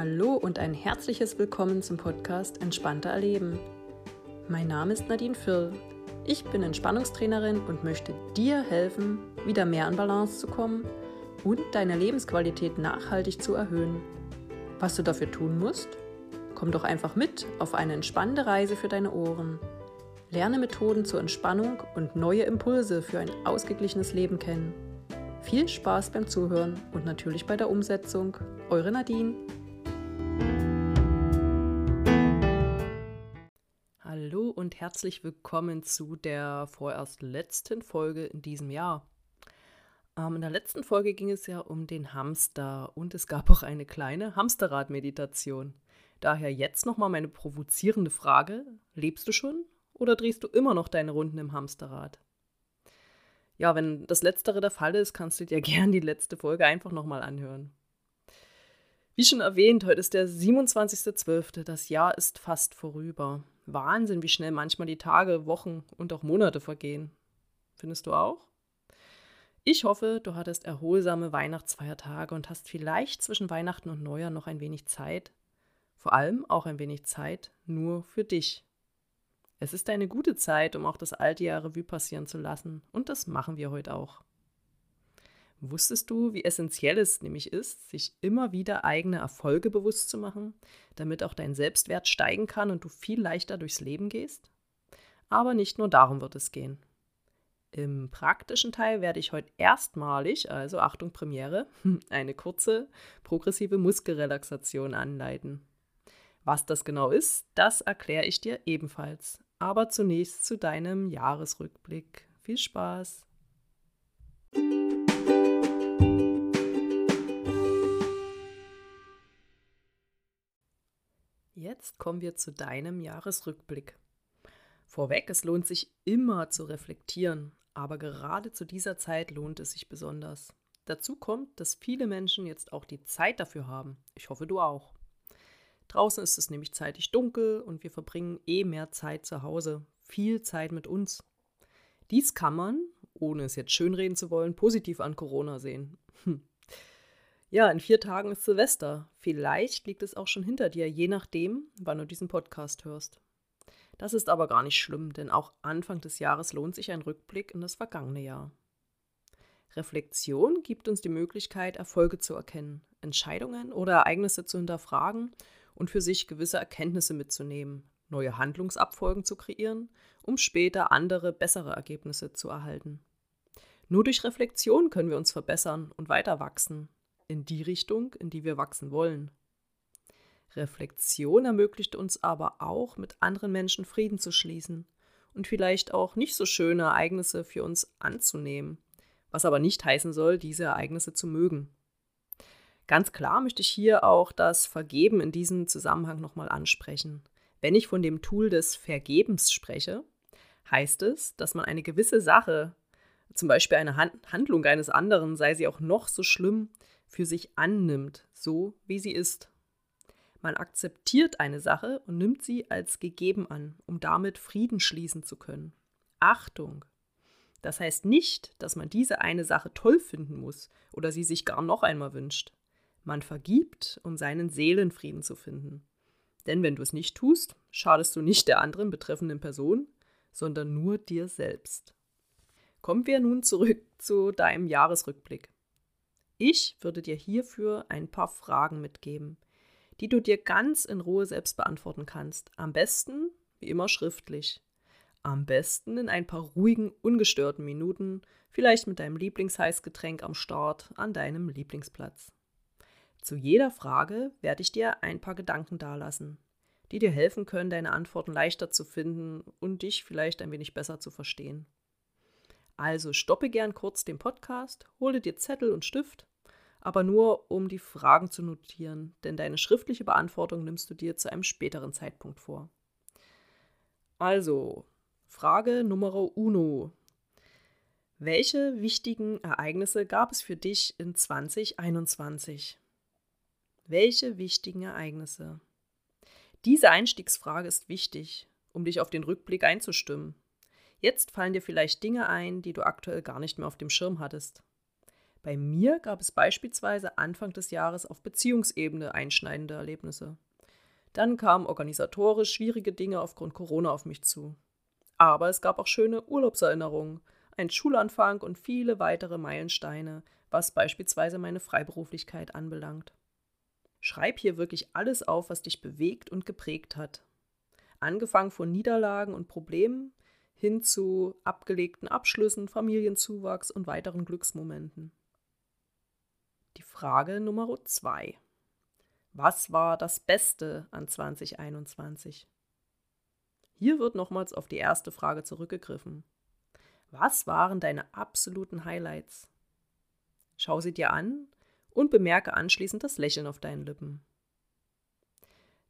Hallo und ein herzliches Willkommen zum Podcast Entspannter Erleben. Mein Name ist Nadine Firl. Ich bin Entspannungstrainerin und möchte dir helfen, wieder mehr an Balance zu kommen und deine Lebensqualität nachhaltig zu erhöhen. Was du dafür tun musst? Komm doch einfach mit auf eine entspannende Reise für deine Ohren. Lerne Methoden zur Entspannung und neue Impulse für ein ausgeglichenes Leben kennen. Viel Spaß beim Zuhören und natürlich bei der Umsetzung. Eure Nadine. Herzlich willkommen zu der vorerst letzten Folge in diesem Jahr. Ähm, in der letzten Folge ging es ja um den Hamster und es gab auch eine kleine Hamsterrad-Meditation. Daher jetzt nochmal meine provozierende Frage: Lebst du schon oder drehst du immer noch deine Runden im Hamsterrad? Ja, wenn das Letztere der Fall ist, kannst du dir gern die letzte Folge einfach nochmal anhören. Wie schon erwähnt, heute ist der 27.12. Das Jahr ist fast vorüber. Wahnsinn, wie schnell manchmal die Tage, Wochen und auch Monate vergehen. Findest du auch? Ich hoffe, du hattest erholsame Weihnachtsfeiertage und hast vielleicht zwischen Weihnachten und Neujahr noch ein wenig Zeit. Vor allem auch ein wenig Zeit nur für dich. Es ist eine gute Zeit, um auch das alte Jahr Revue passieren zu lassen. Und das machen wir heute auch. Wusstest du, wie essentiell es nämlich ist, sich immer wieder eigene Erfolge bewusst zu machen, damit auch dein Selbstwert steigen kann und du viel leichter durchs Leben gehst? Aber nicht nur darum wird es gehen. Im praktischen Teil werde ich heute erstmalig, also Achtung Premiere, eine kurze progressive Muskelrelaxation anleiten. Was das genau ist, das erkläre ich dir ebenfalls. Aber zunächst zu deinem Jahresrückblick. Viel Spaß! Jetzt kommen wir zu deinem Jahresrückblick. Vorweg, es lohnt sich immer zu reflektieren, aber gerade zu dieser Zeit lohnt es sich besonders. Dazu kommt, dass viele Menschen jetzt auch die Zeit dafür haben. Ich hoffe, du auch. Draußen ist es nämlich zeitig dunkel und wir verbringen eh mehr Zeit zu Hause, viel Zeit mit uns. Dies kann man, ohne es jetzt schönreden zu wollen, positiv an Corona sehen. Hm. Ja, in vier Tagen ist Silvester. Vielleicht liegt es auch schon hinter dir, je nachdem, wann du diesen Podcast hörst. Das ist aber gar nicht schlimm, denn auch Anfang des Jahres lohnt sich ein Rückblick in das vergangene Jahr. Reflexion gibt uns die Möglichkeit, Erfolge zu erkennen, Entscheidungen oder Ereignisse zu hinterfragen und für sich gewisse Erkenntnisse mitzunehmen, neue Handlungsabfolgen zu kreieren, um später andere, bessere Ergebnisse zu erhalten. Nur durch Reflexion können wir uns verbessern und weiter wachsen, in die Richtung, in die wir wachsen wollen. Reflexion ermöglicht uns aber auch, mit anderen Menschen Frieden zu schließen und vielleicht auch nicht so schöne Ereignisse für uns anzunehmen, was aber nicht heißen soll, diese Ereignisse zu mögen. Ganz klar möchte ich hier auch das Vergeben in diesem Zusammenhang nochmal ansprechen. Wenn ich von dem Tool des Vergebens spreche, heißt es, dass man eine gewisse Sache, zum Beispiel eine Handlung eines anderen, sei sie auch noch so schlimm, für sich annimmt, so wie sie ist. Man akzeptiert eine Sache und nimmt sie als gegeben an, um damit Frieden schließen zu können. Achtung! Das heißt nicht, dass man diese eine Sache toll finden muss oder sie sich gar noch einmal wünscht. Man vergibt, um seinen Seelenfrieden zu finden. Denn wenn du es nicht tust, schadest du nicht der anderen betreffenden Person, sondern nur dir selbst. Kommen wir nun zurück zu deinem Jahresrückblick. Ich würde dir hierfür ein paar Fragen mitgeben, die du dir ganz in Ruhe selbst beantworten kannst. Am besten, wie immer, schriftlich. Am besten in ein paar ruhigen, ungestörten Minuten, vielleicht mit deinem Lieblingsheißgetränk am Start an deinem Lieblingsplatz. Zu jeder Frage werde ich dir ein paar Gedanken dalassen, die dir helfen können, deine Antworten leichter zu finden und dich vielleicht ein wenig besser zu verstehen. Also stoppe gern kurz den Podcast, hole dir Zettel und Stift, aber nur um die Fragen zu notieren, denn deine schriftliche Beantwortung nimmst du dir zu einem späteren Zeitpunkt vor. Also, Frage Nummer uno. Welche wichtigen Ereignisse gab es für dich in 2021? Welche wichtigen Ereignisse? Diese Einstiegsfrage ist wichtig, um dich auf den Rückblick einzustimmen. Jetzt fallen dir vielleicht Dinge ein, die du aktuell gar nicht mehr auf dem Schirm hattest. Bei mir gab es beispielsweise Anfang des Jahres auf Beziehungsebene einschneidende Erlebnisse. Dann kamen organisatorisch schwierige Dinge aufgrund Corona auf mich zu. Aber es gab auch schöne Urlaubserinnerungen, einen Schulanfang und viele weitere Meilensteine, was beispielsweise meine Freiberuflichkeit anbelangt. Schreib hier wirklich alles auf, was dich bewegt und geprägt hat. Angefangen von Niederlagen und Problemen hin zu abgelegten Abschlüssen, Familienzuwachs und weiteren Glücksmomenten. Die Frage Nummer zwei. Was war das Beste an 2021? Hier wird nochmals auf die erste Frage zurückgegriffen. Was waren deine absoluten Highlights? Schau sie dir an und bemerke anschließend das Lächeln auf deinen Lippen.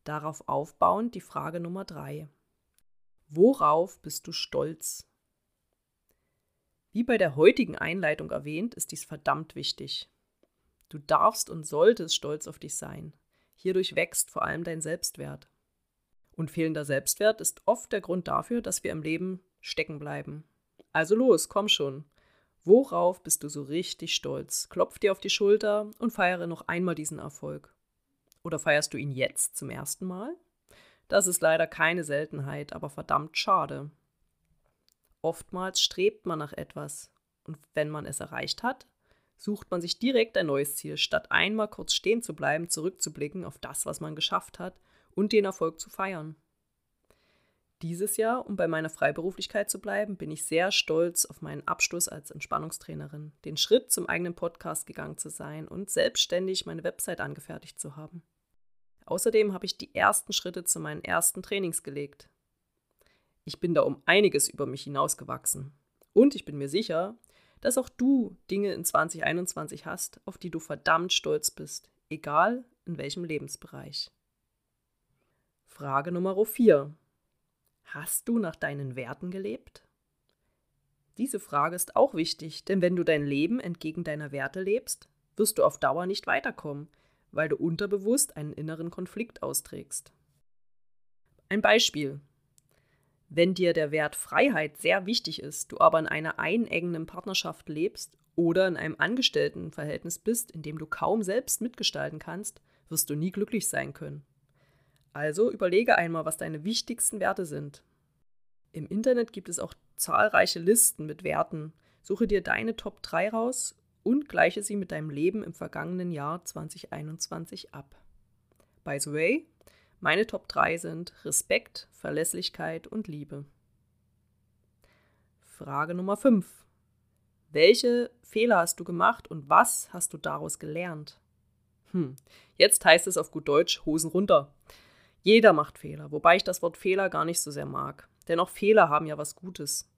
Darauf aufbauend die Frage Nummer drei. Worauf bist du stolz? Wie bei der heutigen Einleitung erwähnt, ist dies verdammt wichtig. Du darfst und solltest stolz auf dich sein. Hierdurch wächst vor allem dein Selbstwert. Und fehlender Selbstwert ist oft der Grund dafür, dass wir im Leben stecken bleiben. Also los, komm schon. Worauf bist du so richtig stolz? Klopf dir auf die Schulter und feiere noch einmal diesen Erfolg. Oder feierst du ihn jetzt zum ersten Mal? Das ist leider keine Seltenheit, aber verdammt schade. Oftmals strebt man nach etwas und wenn man es erreicht hat, sucht man sich direkt ein neues Ziel, statt einmal kurz stehen zu bleiben, zurückzublicken auf das, was man geschafft hat und den Erfolg zu feiern. Dieses Jahr, um bei meiner Freiberuflichkeit zu bleiben, bin ich sehr stolz auf meinen Abschluss als Entspannungstrainerin, den Schritt zum eigenen Podcast gegangen zu sein und selbstständig meine Website angefertigt zu haben. Außerdem habe ich die ersten Schritte zu meinen ersten Trainings gelegt. Ich bin da um einiges über mich hinausgewachsen. Und ich bin mir sicher, dass auch du Dinge in 2021 hast, auf die du verdammt stolz bist, egal in welchem Lebensbereich. Frage Nummer 4. Hast du nach deinen Werten gelebt? Diese Frage ist auch wichtig, denn wenn du dein Leben entgegen deiner Werte lebst, wirst du auf Dauer nicht weiterkommen, weil du unterbewusst einen inneren Konflikt austrägst. Ein Beispiel. Wenn dir der Wert Freiheit sehr wichtig ist, du aber in einer einengenden Partnerschaft lebst oder in einem Angestelltenverhältnis bist, in dem du kaum selbst mitgestalten kannst, wirst du nie glücklich sein können. Also überlege einmal, was deine wichtigsten Werte sind. Im Internet gibt es auch zahlreiche Listen mit Werten. Suche dir deine Top 3 raus und gleiche sie mit deinem Leben im vergangenen Jahr 2021 ab. By the way, meine Top 3 sind Respekt, Verlässlichkeit und Liebe. Frage Nummer 5. Welche Fehler hast du gemacht und was hast du daraus gelernt? Hm, jetzt heißt es auf gut Deutsch Hosen runter. Jeder macht Fehler, wobei ich das Wort Fehler gar nicht so sehr mag. Denn auch Fehler haben ja was Gutes.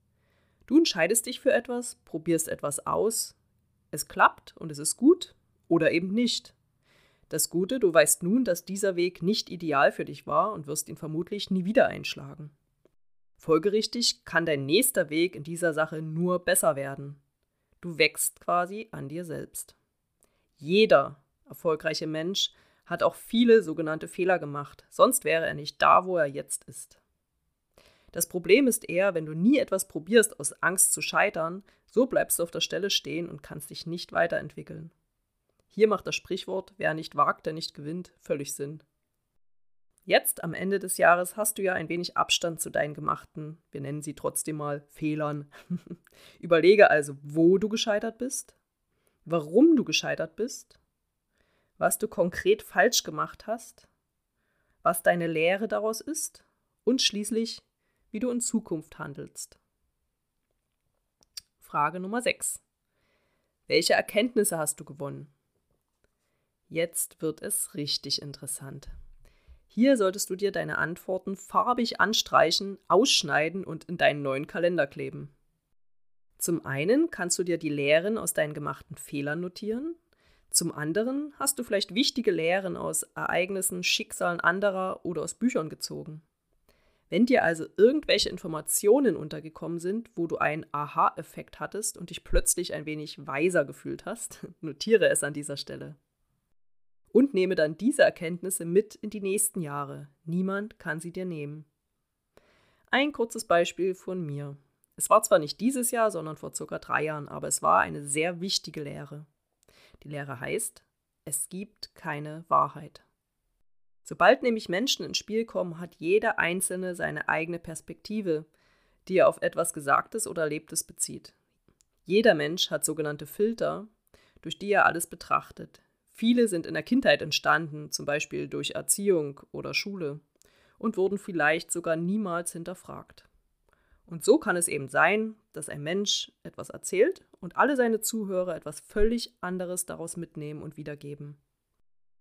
Du entscheidest dich für etwas, probierst etwas aus, es klappt und es ist gut oder eben nicht. Das Gute, du weißt nun, dass dieser Weg nicht ideal für dich war und wirst ihn vermutlich nie wieder einschlagen. Folgerichtig kann dein nächster Weg in dieser Sache nur besser werden. Du wächst quasi an dir selbst. Jeder erfolgreiche Mensch hat auch viele sogenannte Fehler gemacht, sonst wäre er nicht da, wo er jetzt ist. Das Problem ist eher, wenn du nie etwas probierst aus Angst zu scheitern, so bleibst du auf der Stelle stehen und kannst dich nicht weiterentwickeln. Hier macht das Sprichwort, wer nicht wagt, der nicht gewinnt, völlig Sinn. Jetzt am Ende des Jahres hast du ja ein wenig Abstand zu deinen gemachten, wir nennen sie trotzdem mal Fehlern. Überlege also, wo du gescheitert bist, warum du gescheitert bist was du konkret falsch gemacht hast, was deine Lehre daraus ist und schließlich, wie du in Zukunft handelst. Frage Nummer 6. Welche Erkenntnisse hast du gewonnen? Jetzt wird es richtig interessant. Hier solltest du dir deine Antworten farbig anstreichen, ausschneiden und in deinen neuen Kalender kleben. Zum einen kannst du dir die Lehren aus deinen gemachten Fehlern notieren zum anderen hast du vielleicht wichtige Lehren aus Ereignissen, Schicksalen anderer oder aus Büchern gezogen. Wenn dir also irgendwelche Informationen untergekommen sind, wo du einen Aha-Effekt hattest und dich plötzlich ein wenig weiser gefühlt hast, notiere es an dieser Stelle. Und nehme dann diese Erkenntnisse mit in die nächsten Jahre. Niemand kann sie dir nehmen. Ein kurzes Beispiel von mir. Es war zwar nicht dieses Jahr, sondern vor circa drei Jahren, aber es war eine sehr wichtige Lehre. Die Lehre heißt, es gibt keine Wahrheit. Sobald nämlich Menschen ins Spiel kommen, hat jeder Einzelne seine eigene Perspektive, die er auf etwas Gesagtes oder Erlebtes bezieht. Jeder Mensch hat sogenannte Filter, durch die er alles betrachtet. Viele sind in der Kindheit entstanden, zum Beispiel durch Erziehung oder Schule, und wurden vielleicht sogar niemals hinterfragt. Und so kann es eben sein, dass ein Mensch etwas erzählt und alle seine Zuhörer etwas völlig anderes daraus mitnehmen und wiedergeben.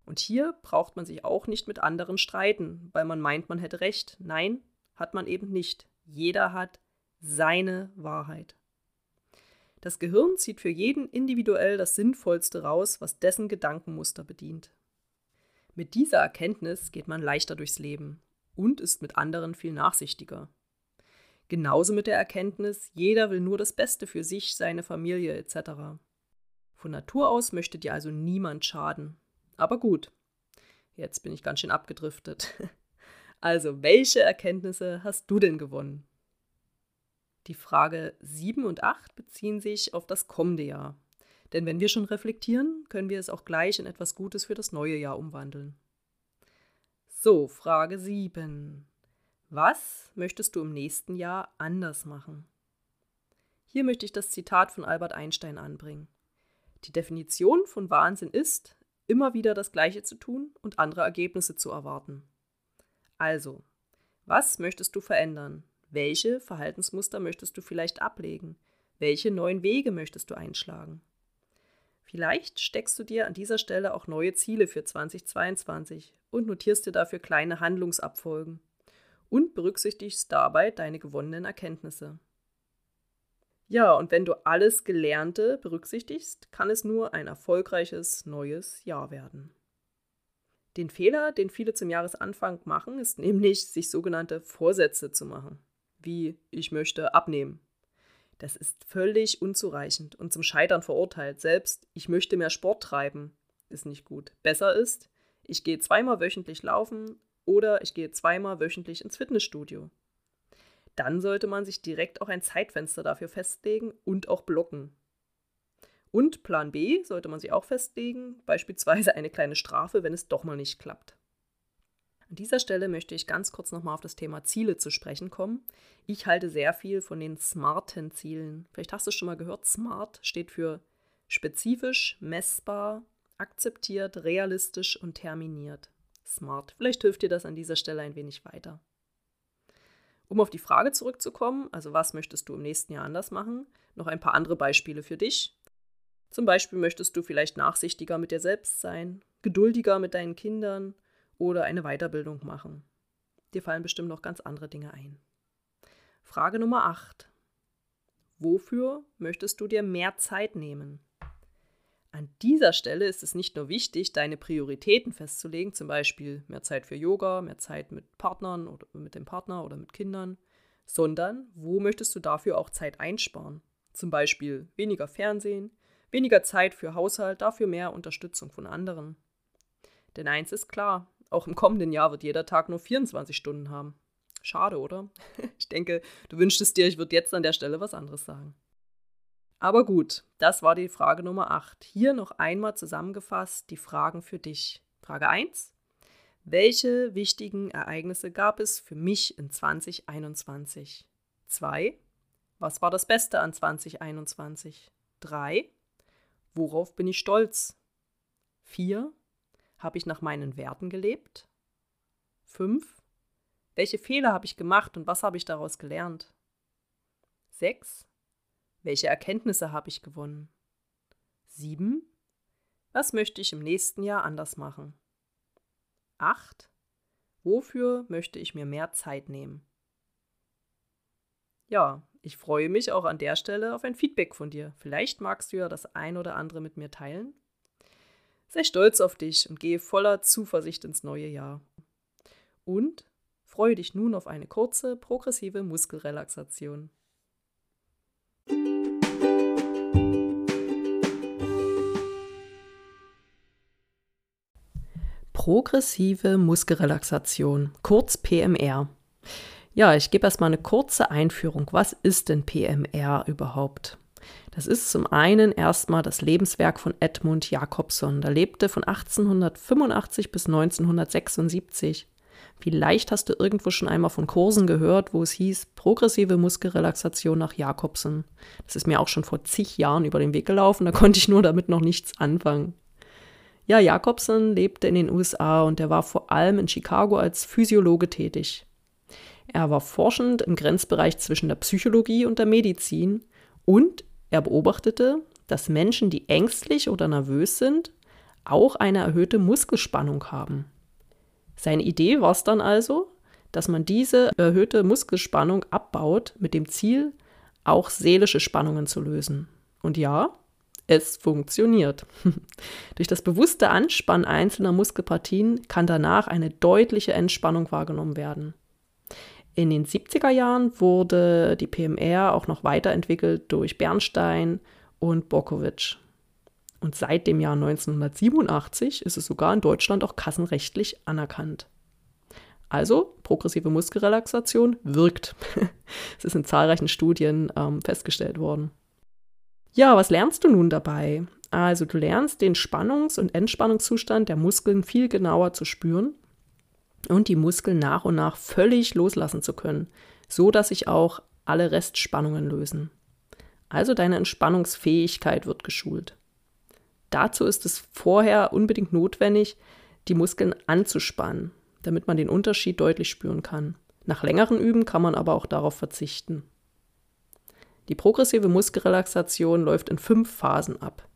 Und hier braucht man sich auch nicht mit anderen streiten, weil man meint, man hätte recht. Nein, hat man eben nicht. Jeder hat seine Wahrheit. Das Gehirn zieht für jeden individuell das Sinnvollste raus, was dessen Gedankenmuster bedient. Mit dieser Erkenntnis geht man leichter durchs Leben und ist mit anderen viel nachsichtiger. Genauso mit der Erkenntnis, jeder will nur das Beste für sich, seine Familie etc. Von Natur aus möchte dir also niemand schaden. Aber gut, jetzt bin ich ganz schön abgedriftet. Also, welche Erkenntnisse hast du denn gewonnen? Die Frage 7 und 8 beziehen sich auf das kommende Jahr. Denn wenn wir schon reflektieren, können wir es auch gleich in etwas Gutes für das neue Jahr umwandeln. So, Frage 7. Was möchtest du im nächsten Jahr anders machen? Hier möchte ich das Zitat von Albert Einstein anbringen. Die Definition von Wahnsinn ist, immer wieder das Gleiche zu tun und andere Ergebnisse zu erwarten. Also, was möchtest du verändern? Welche Verhaltensmuster möchtest du vielleicht ablegen? Welche neuen Wege möchtest du einschlagen? Vielleicht steckst du dir an dieser Stelle auch neue Ziele für 2022 und notierst dir dafür kleine Handlungsabfolgen und berücksichtigst dabei deine gewonnenen Erkenntnisse. Ja, und wenn du alles Gelernte berücksichtigst, kann es nur ein erfolgreiches neues Jahr werden. Den Fehler, den viele zum Jahresanfang machen, ist nämlich, sich sogenannte Vorsätze zu machen wie ich möchte abnehmen. Das ist völlig unzureichend und zum Scheitern verurteilt. Selbst ich möchte mehr Sport treiben ist nicht gut. Besser ist, ich gehe zweimal wöchentlich laufen oder ich gehe zweimal wöchentlich ins Fitnessstudio. Dann sollte man sich direkt auch ein Zeitfenster dafür festlegen und auch blocken. Und Plan B sollte man sich auch festlegen, beispielsweise eine kleine Strafe, wenn es doch mal nicht klappt. An dieser Stelle möchte ich ganz kurz nochmal auf das Thema Ziele zu sprechen kommen. Ich halte sehr viel von den smarten Zielen. Vielleicht hast du es schon mal gehört, SMART steht für spezifisch, messbar, akzeptiert, realistisch und terminiert. Smart. Vielleicht hilft dir das an dieser Stelle ein wenig weiter. Um auf die Frage zurückzukommen, also was möchtest du im nächsten Jahr anders machen, noch ein paar andere Beispiele für dich. Zum Beispiel möchtest du vielleicht nachsichtiger mit dir selbst sein, geduldiger mit deinen Kindern, oder eine Weiterbildung machen. Dir fallen bestimmt noch ganz andere Dinge ein. Frage Nummer 8. Wofür möchtest du dir mehr Zeit nehmen? An dieser Stelle ist es nicht nur wichtig, deine Prioritäten festzulegen, zum Beispiel mehr Zeit für Yoga, mehr Zeit mit Partnern oder mit dem Partner oder mit Kindern, sondern wo möchtest du dafür auch Zeit einsparen? Zum Beispiel weniger Fernsehen, weniger Zeit für Haushalt, dafür mehr Unterstützung von anderen. Denn eins ist klar, auch im kommenden Jahr wird jeder Tag nur 24 Stunden haben. Schade, oder? Ich denke, du wünschtest dir, ich würde jetzt an der Stelle was anderes sagen. Aber gut, das war die Frage Nummer 8. Hier noch einmal zusammengefasst die Fragen für dich. Frage 1. Welche wichtigen Ereignisse gab es für mich in 2021? 2. Was war das Beste an 2021? 3. Worauf bin ich stolz? 4. Habe ich nach meinen Werten gelebt? 5. Welche Fehler habe ich gemacht und was habe ich daraus gelernt? 6. Welche Erkenntnisse habe ich gewonnen? 7. Was möchte ich im nächsten Jahr anders machen? 8. Wofür möchte ich mir mehr Zeit nehmen? Ja, ich freue mich auch an der Stelle auf ein Feedback von dir. Vielleicht magst du ja das ein oder andere mit mir teilen. Sei stolz auf dich und gehe voller Zuversicht ins neue Jahr. Und freue dich nun auf eine kurze, progressive Muskelrelaxation. Progressive Muskelrelaxation, kurz PMR. Ja, ich gebe erstmal eine kurze Einführung. Was ist denn PMR überhaupt? Das ist zum einen erstmal das Lebenswerk von Edmund Jakobson. Der lebte von 1885 bis 1976. Vielleicht hast du irgendwo schon einmal von Kursen gehört, wo es hieß progressive Muskelrelaxation nach Jakobson. Das ist mir auch schon vor zig Jahren über den Weg gelaufen, da konnte ich nur damit noch nichts anfangen. Ja, Jakobson lebte in den USA und er war vor allem in Chicago als Physiologe tätig. Er war forschend im Grenzbereich zwischen der Psychologie und der Medizin und er beobachtete, dass Menschen, die ängstlich oder nervös sind, auch eine erhöhte Muskelspannung haben. Seine Idee war es dann also, dass man diese erhöhte Muskelspannung abbaut mit dem Ziel, auch seelische Spannungen zu lösen. Und ja, es funktioniert. Durch das bewusste Anspannen einzelner Muskelpartien kann danach eine deutliche Entspannung wahrgenommen werden. In den 70er Jahren wurde die PMR auch noch weiterentwickelt durch Bernstein und Borkovic. Und seit dem Jahr 1987 ist es sogar in Deutschland auch kassenrechtlich anerkannt. Also, progressive Muskelrelaxation wirkt. es ist in zahlreichen Studien ähm, festgestellt worden. Ja, was lernst du nun dabei? Also, du lernst den Spannungs- und Entspannungszustand der Muskeln viel genauer zu spüren und die Muskeln nach und nach völlig loslassen zu können, so dass sich auch alle Restspannungen lösen. Also deine Entspannungsfähigkeit wird geschult. Dazu ist es vorher unbedingt notwendig, die Muskeln anzuspannen, damit man den Unterschied deutlich spüren kann. Nach längeren Üben kann man aber auch darauf verzichten. Die progressive Muskelrelaxation läuft in fünf Phasen ab.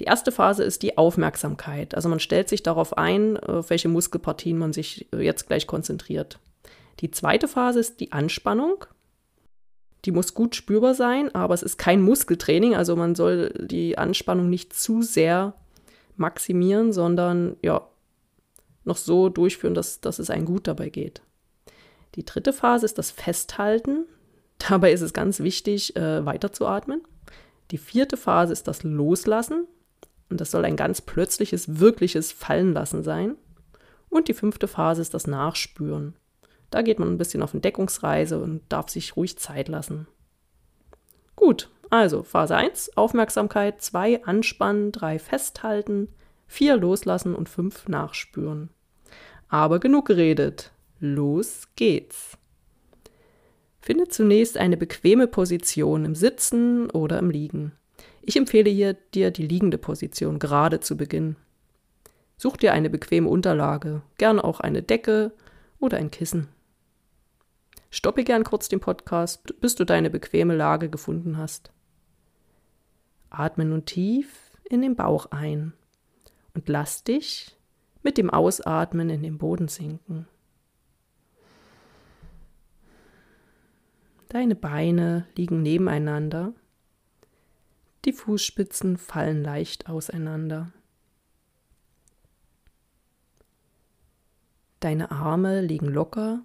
Die erste Phase ist die Aufmerksamkeit. Also man stellt sich darauf ein, auf welche Muskelpartien man sich jetzt gleich konzentriert. Die zweite Phase ist die Anspannung. Die muss gut spürbar sein, aber es ist kein Muskeltraining, also man soll die Anspannung nicht zu sehr maximieren, sondern ja, noch so durchführen, dass, dass es einem gut dabei geht. Die dritte Phase ist das Festhalten. Dabei ist es ganz wichtig, äh, weiterzuatmen. Die vierte Phase ist das Loslassen. Und das soll ein ganz plötzliches, wirkliches Fallenlassen sein. Und die fünfte Phase ist das Nachspüren. Da geht man ein bisschen auf Entdeckungsreise und darf sich ruhig Zeit lassen. Gut, also Phase 1, Aufmerksamkeit, 2 anspannen, 3 festhalten, 4 loslassen und 5 nachspüren. Aber genug geredet. Los geht's. Finde zunächst eine bequeme Position im Sitzen oder im Liegen. Ich empfehle hier dir die liegende Position gerade zu Beginn. Such dir eine bequeme Unterlage, gern auch eine Decke oder ein Kissen. Stoppe gern kurz den Podcast, bis du deine bequeme Lage gefunden hast. Atme nun tief in den Bauch ein und lass dich mit dem Ausatmen in den Boden sinken. Deine Beine liegen nebeneinander die Fußspitzen fallen leicht auseinander. Deine Arme liegen locker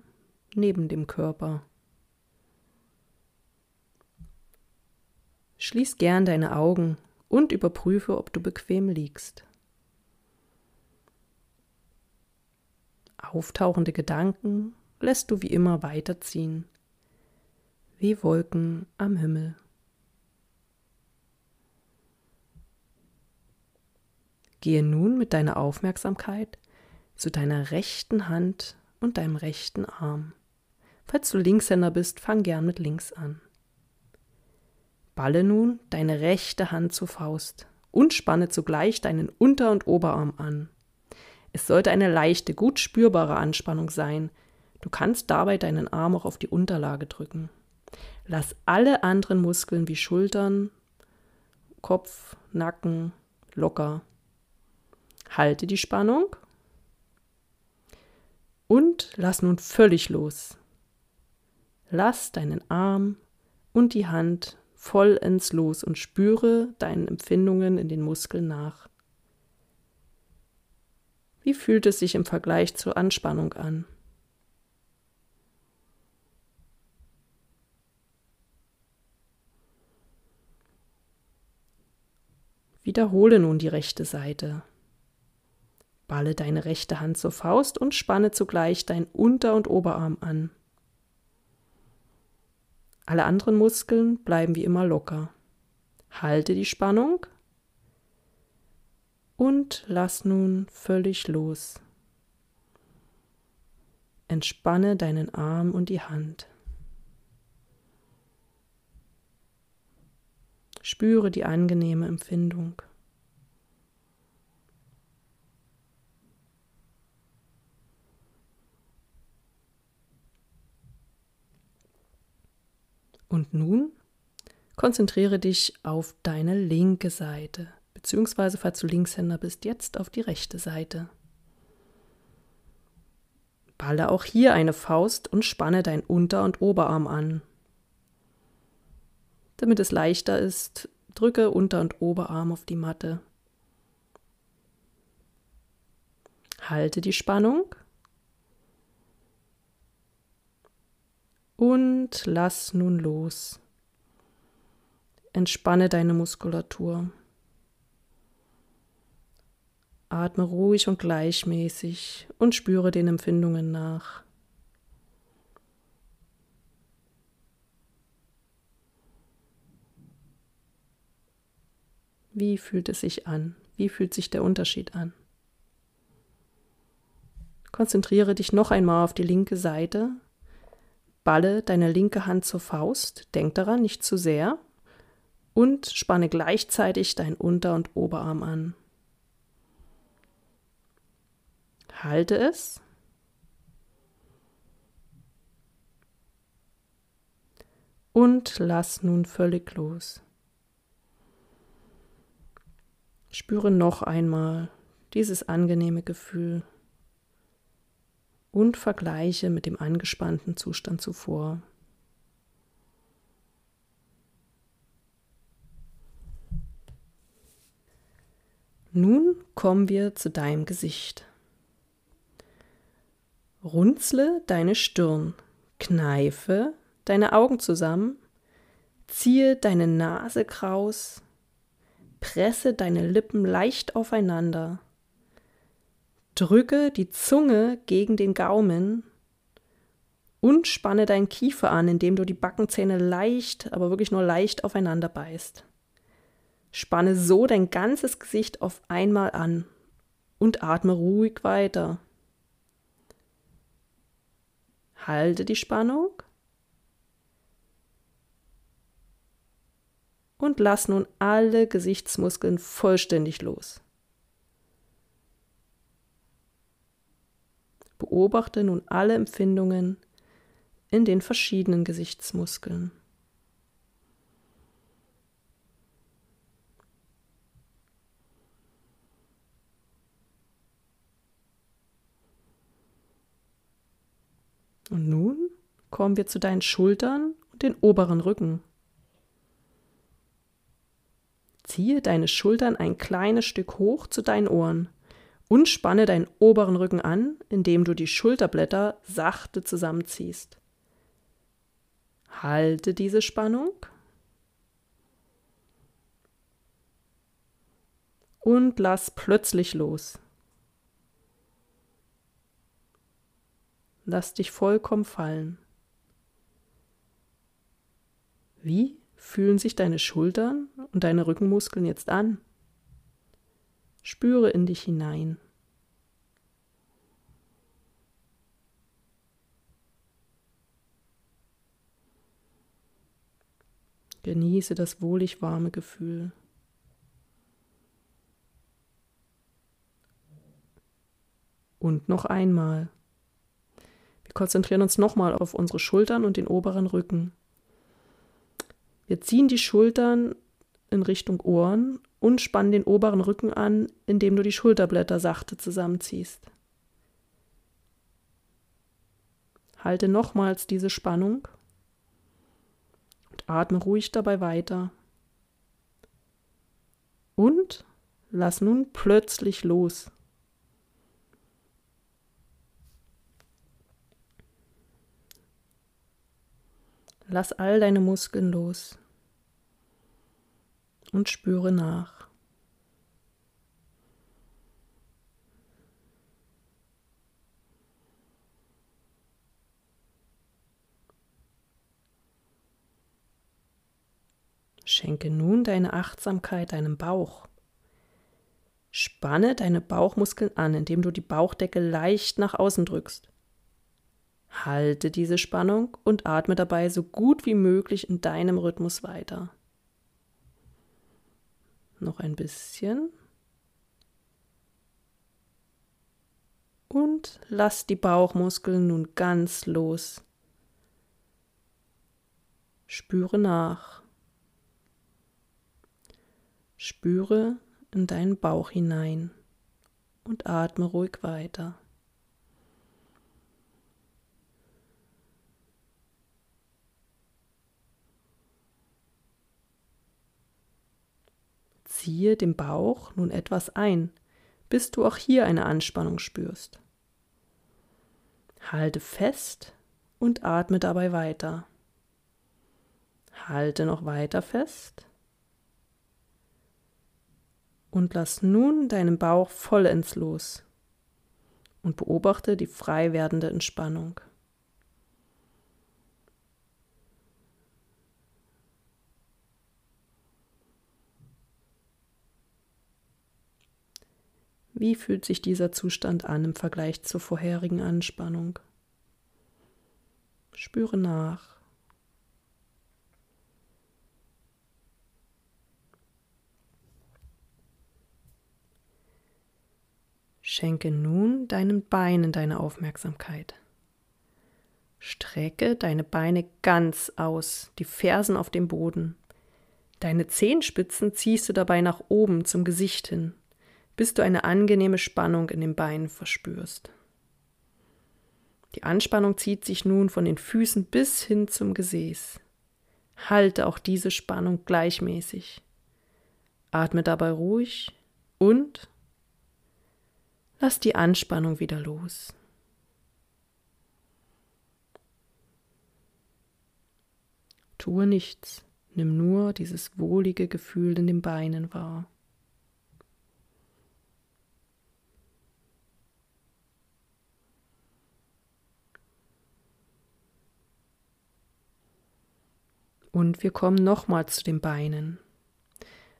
neben dem Körper. Schließ gern deine Augen und überprüfe, ob du bequem liegst. Auftauchende Gedanken lässt du wie immer weiterziehen, wie Wolken am Himmel. Gehe nun mit deiner Aufmerksamkeit zu deiner rechten Hand und deinem rechten Arm. Falls du Linkshänder bist, fang gern mit links an. Balle nun deine rechte Hand zur Faust und spanne zugleich deinen Unter- und Oberarm an. Es sollte eine leichte, gut spürbare Anspannung sein. Du kannst dabei deinen Arm auch auf die Unterlage drücken. Lass alle anderen Muskeln wie Schultern, Kopf, Nacken locker Halte die Spannung und lass nun völlig los. Lass deinen Arm und die Hand voll ins Los und spüre deinen Empfindungen in den Muskeln nach. Wie fühlt es sich im Vergleich zur Anspannung an? Wiederhole nun die rechte Seite. Balle deine rechte Hand zur Faust und spanne zugleich dein Unter- und Oberarm an. Alle anderen Muskeln bleiben wie immer locker. Halte die Spannung und lass nun völlig los. Entspanne deinen Arm und die Hand. Spüre die angenehme Empfindung. Und nun konzentriere dich auf deine linke Seite, beziehungsweise falls du Linkshänder bist, jetzt auf die rechte Seite. Balle auch hier eine Faust und spanne dein Unter- und Oberarm an. Damit es leichter ist, drücke Unter- und Oberarm auf die Matte. Halte die Spannung und lass nun los. Entspanne deine Muskulatur. Atme ruhig und gleichmäßig und spüre den Empfindungen nach. Wie fühlt es sich an? Wie fühlt sich der Unterschied an? Konzentriere dich noch einmal auf die linke Seite. Balle deine linke Hand zur Faust. Denk daran, nicht zu sehr. Und spanne gleichzeitig dein Unter- und Oberarm an. Halte es. Und lass nun völlig los. Spüre noch einmal dieses angenehme Gefühl und vergleiche mit dem angespannten Zustand zuvor. Nun kommen wir zu deinem Gesicht. Runzle deine Stirn, kneife deine Augen zusammen, ziehe deine Nase kraus, Presse deine Lippen leicht aufeinander. Drücke die Zunge gegen den Gaumen und spanne deinen Kiefer an, indem du die Backenzähne leicht, aber wirklich nur leicht aufeinander beißt. Spanne so dein ganzes Gesicht auf einmal an und atme ruhig weiter. Halte die Spannung und lass nun alle Gesichtsmuskeln vollständig los. Beobachte nun alle Empfindungen in den verschiedenen Gesichtsmuskeln. Und nun kommen wir zu deinen Schultern und den oberen Rücken. Ziehe deine Schultern ein kleines Stück hoch zu deinen Ohren und spanne deinen oberen Rücken an, indem du die Schulterblätter sachte zusammenziehst. Halte diese Spannung und lass plötzlich los. Lass dich vollkommen fallen. Wie fühlen sich deine Schultern und deine Rückenmuskeln jetzt an? Spüre in dich hinein. Genieße das wohlig warme Gefühl. Und noch einmal. Wir konzentrieren uns nochmal auf unsere Schultern und den oberen Rücken. Wir ziehen die Schultern in Richtung Ohren und spannen den oberen Rücken an, indem du die Schulterblätter sachte zusammenziehst. Halte nochmals diese Spannung und atme ruhig dabei weiter. Und lass nun plötzlich los. Lass all deine Muskeln los und spüre nach. Schenke nun deine Achtsamkeit deinem Bauch. Spanne deine Bauchmuskeln an, indem du die Bauchdecke leicht nach außen drückst. Halte diese Spannung und atme dabei so gut wie möglich in deinem Rhythmus weiter. Noch ein bisschen. Und lass die Bauchmuskeln nun ganz los. Spüre nach. Spüre in deinen Bauch hinein und atme ruhig weiter. Ziehe den Bauch nun etwas ein, bis du auch hier eine Anspannung spürst. Halte fest und atme dabei weiter. Halte noch weiter fest und lass nun deinen Bauch vollends los und beobachte die frei werdende Entspannung. Wie fühlt sich dieser Zustand an im Vergleich zur vorherigen Anspannung? Spüre nach. Schenke nun deinen Beinen deine Aufmerksamkeit. Strecke deine Beine ganz aus, die Fersen auf dem Boden. Deine Zehenspitzen ziehst du dabei nach oben zum Gesicht hin, bis du eine angenehme Spannung in den Beinen verspürst. Die Anspannung zieht sich nun von den Füßen bis hin zum Gesäß. Halte auch diese Spannung gleichmäßig. Atme dabei ruhig und Lass die Anspannung wieder los. Tue nichts, nimm nur dieses wohlige Gefühl in den Beinen wahr. Und wir kommen nochmal zu den Beinen.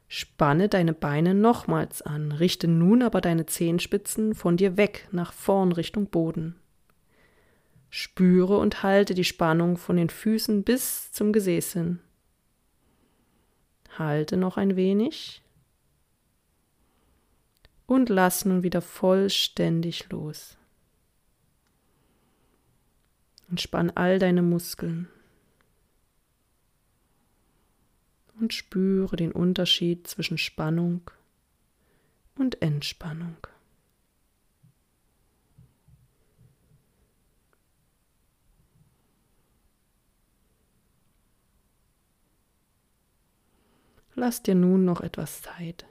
Spanne deine Beine nochmals an, richte nun aber deine Zehenspitzen von dir weg nach vorn Richtung Boden. Spüre und halte die Spannung von den Füßen bis zum Gesäß hin. Halte noch ein wenig und lass nun wieder vollständig los. Und spann all deine Muskeln. Und spüre den Unterschied zwischen Spannung und Entspannung. Lass dir nun noch etwas Zeit.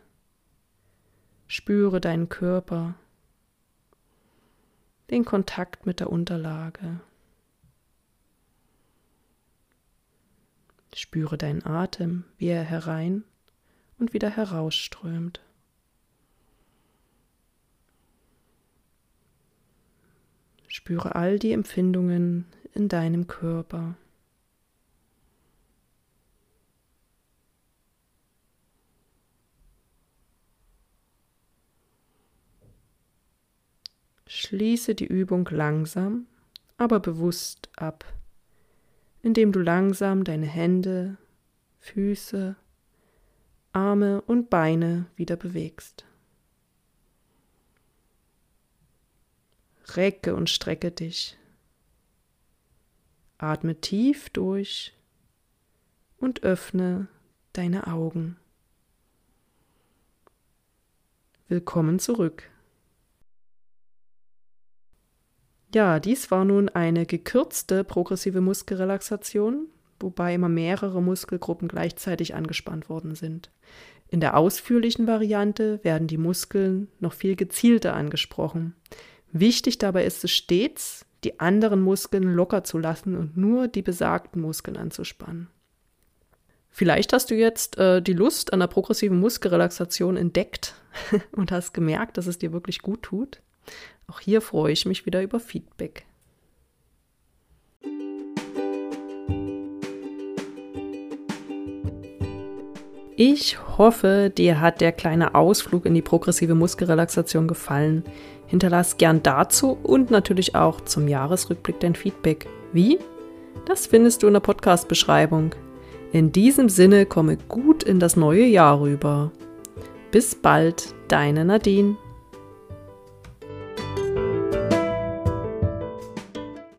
Spüre deinen Körper, den Kontakt mit der Unterlage. Spüre deinen Atem, wie er herein und wieder herausströmt. Spüre all die Empfindungen in deinem Körper. Schließe die Übung langsam, aber bewusst ab indem du langsam deine Hände, Füße, Arme und Beine wieder bewegst. Recke und strecke dich. Atme tief durch und öffne deine Augen. Willkommen zurück. Ja, dies war nun eine gekürzte progressive Muskelrelaxation, wobei immer mehrere Muskelgruppen gleichzeitig angespannt worden sind. In der ausführlichen Variante werden die Muskeln noch viel gezielter angesprochen. Wichtig dabei ist es stets, die anderen Muskeln locker zu lassen und nur die besagten Muskeln anzuspannen. Vielleicht hast du jetzt äh, die Lust an der progressiven Muskelrelaxation entdeckt und hast gemerkt, dass es dir wirklich gut tut. Auch hier freue ich mich wieder über Feedback. Ich hoffe, dir hat der kleine Ausflug in die progressive Muskelrelaxation gefallen. Hinterlass gern dazu und natürlich auch zum Jahresrückblick dein Feedback. Wie? Das findest du in der Podcast-Beschreibung. In diesem Sinne komme gut in das neue Jahr rüber. Bis bald, deine Nadine.